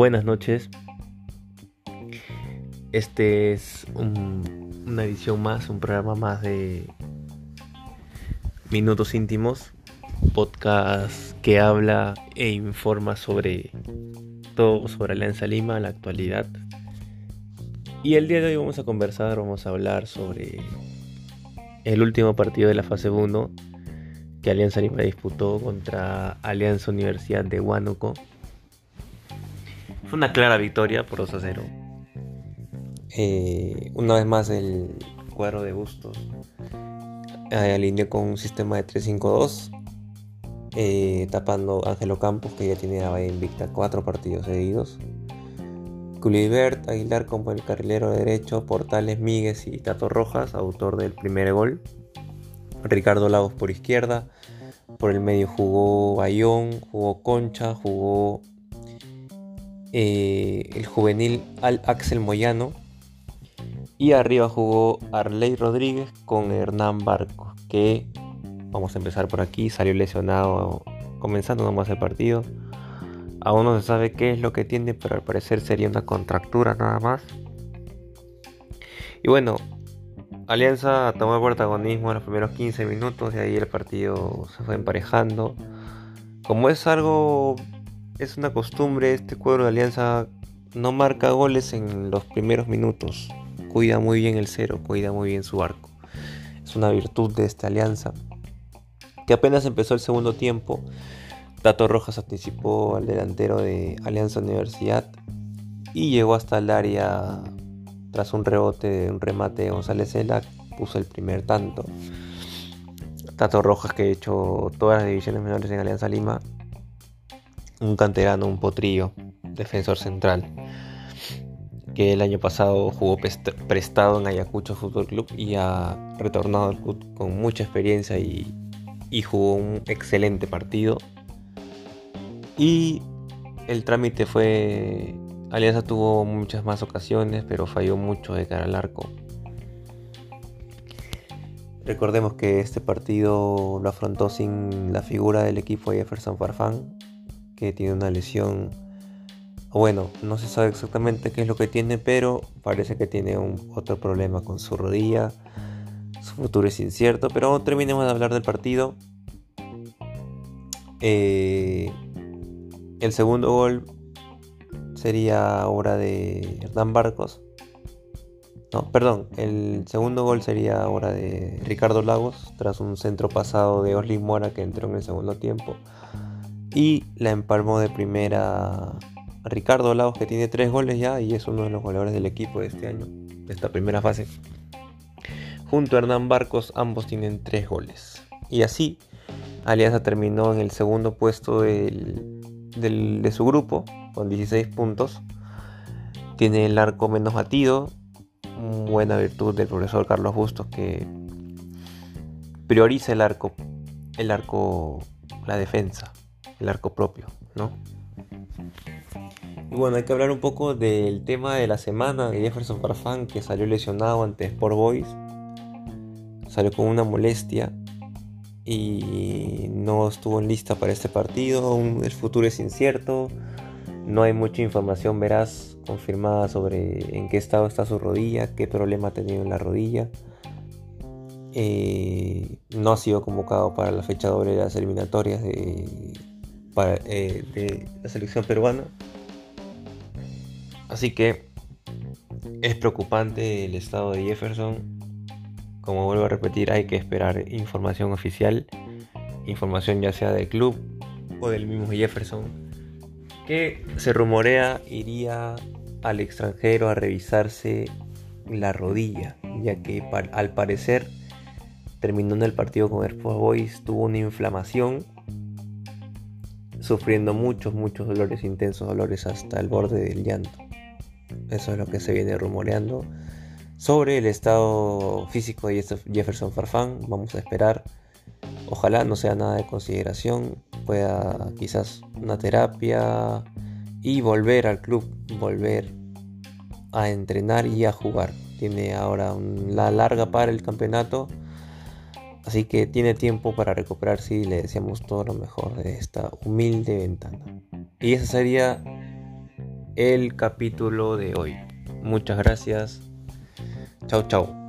Buenas noches. Este es una edición más, un programa más de Minutos Íntimos, podcast que habla e informa sobre todo sobre Alianza Lima, la actualidad. Y el día de hoy vamos a conversar, vamos a hablar sobre el último partido de la fase 1 que Alianza Lima disputó contra Alianza Universidad de Huánuco. Fue una clara victoria por 2 a 0. Eh, una vez más el cuadro de Bustos eh, alineó con un sistema de 3-5-2, eh, tapando Ángelo Campos, que ya tiene la invicta cuatro partidos seguidos. Culibert Aguilar como el carrilero derecho, Portales Míguez y Tato Rojas, autor del primer gol. Ricardo Lagos por izquierda. Por el medio jugó Bayón, jugó Concha, jugó eh, el juvenil Al Axel Moyano. Y arriba jugó Arley Rodríguez con Hernán Barco, que vamos a empezar por aquí, salió lesionado comenzando nomás el partido. Aún no se sabe qué es lo que tiene, pero al parecer sería una contractura nada más. Y bueno, Alianza tomó el protagonismo en los primeros 15 minutos y ahí el partido se fue emparejando. Como es algo, es una costumbre, este cuadro de Alianza no marca goles en los primeros minutos. Cuida muy bien el cero, cuida muy bien su arco. Es una virtud de esta alianza. Que apenas empezó el segundo tiempo, Tato Rojas anticipó al delantero de Alianza Universidad y llegó hasta el área tras un rebote de un remate de González Cela, puso el primer tanto. Tato Rojas que ha hecho todas las divisiones menores en Alianza Lima. Un canterano, un potrillo, defensor central. Que el año pasado jugó prestado en Ayacucho Fútbol Club y ha retornado al club con mucha experiencia y, y jugó un excelente partido. Y el trámite fue Alianza tuvo muchas más ocasiones, pero falló mucho de cara al arco. Recordemos que este partido lo afrontó sin la figura del equipo Jefferson Farfán, que tiene una lesión. Bueno, no se sabe exactamente qué es lo que tiene, pero parece que tiene un, otro problema con su rodilla. Su futuro es incierto, pero terminemos de hablar del partido. Eh, el segundo gol sería obra de Hernán Barcos. No, perdón, el segundo gol sería obra de Ricardo Lagos tras un centro pasado de Oslin Mora que entró en el segundo tiempo. Y la empalmó de primera Ricardo Lagos que tiene tres goles ya y es uno de los goleadores del equipo de este año, de esta primera fase. Junto a Hernán Barcos ambos tienen tres goles. Y así Alianza terminó en el segundo puesto de su grupo con 16 puntos. Tiene el arco menos batido, buena virtud del profesor Carlos Bustos que prioriza el arco, el arco, la defensa, el arco propio, ¿no? Y bueno, hay que hablar un poco del tema de la semana de Jefferson Farfán que salió lesionado ante Sport Boys. Salió con una molestia y no estuvo en lista para este partido. El futuro es incierto. No hay mucha información veraz confirmada sobre en qué estado está su rodilla, qué problema ha tenido en la rodilla. Eh, no ha sido convocado para la fecha doble de las eliminatorias de, eh, de la selección peruana. Así que es preocupante el estado de Jefferson. Como vuelvo a repetir, hay que esperar información oficial, información ya sea del club o del mismo Jefferson que se rumorea iría al extranjero a revisarse la rodilla, ya que al parecer terminando el partido con Sport Boys tuvo una inflamación, sufriendo muchos, muchos dolores, intensos dolores hasta el borde del llanto. Eso es lo que se viene rumoreando sobre el estado físico de Jefferson Farfán. Vamos a esperar. Ojalá no sea nada de consideración pueda quizás una terapia y volver al club, volver a entrenar y a jugar. Tiene ahora la larga para el campeonato, así que tiene tiempo para recuperarse y le deseamos todo lo mejor de esta humilde ventana. Y esa sería el capítulo de hoy. Muchas gracias. Chau, chau.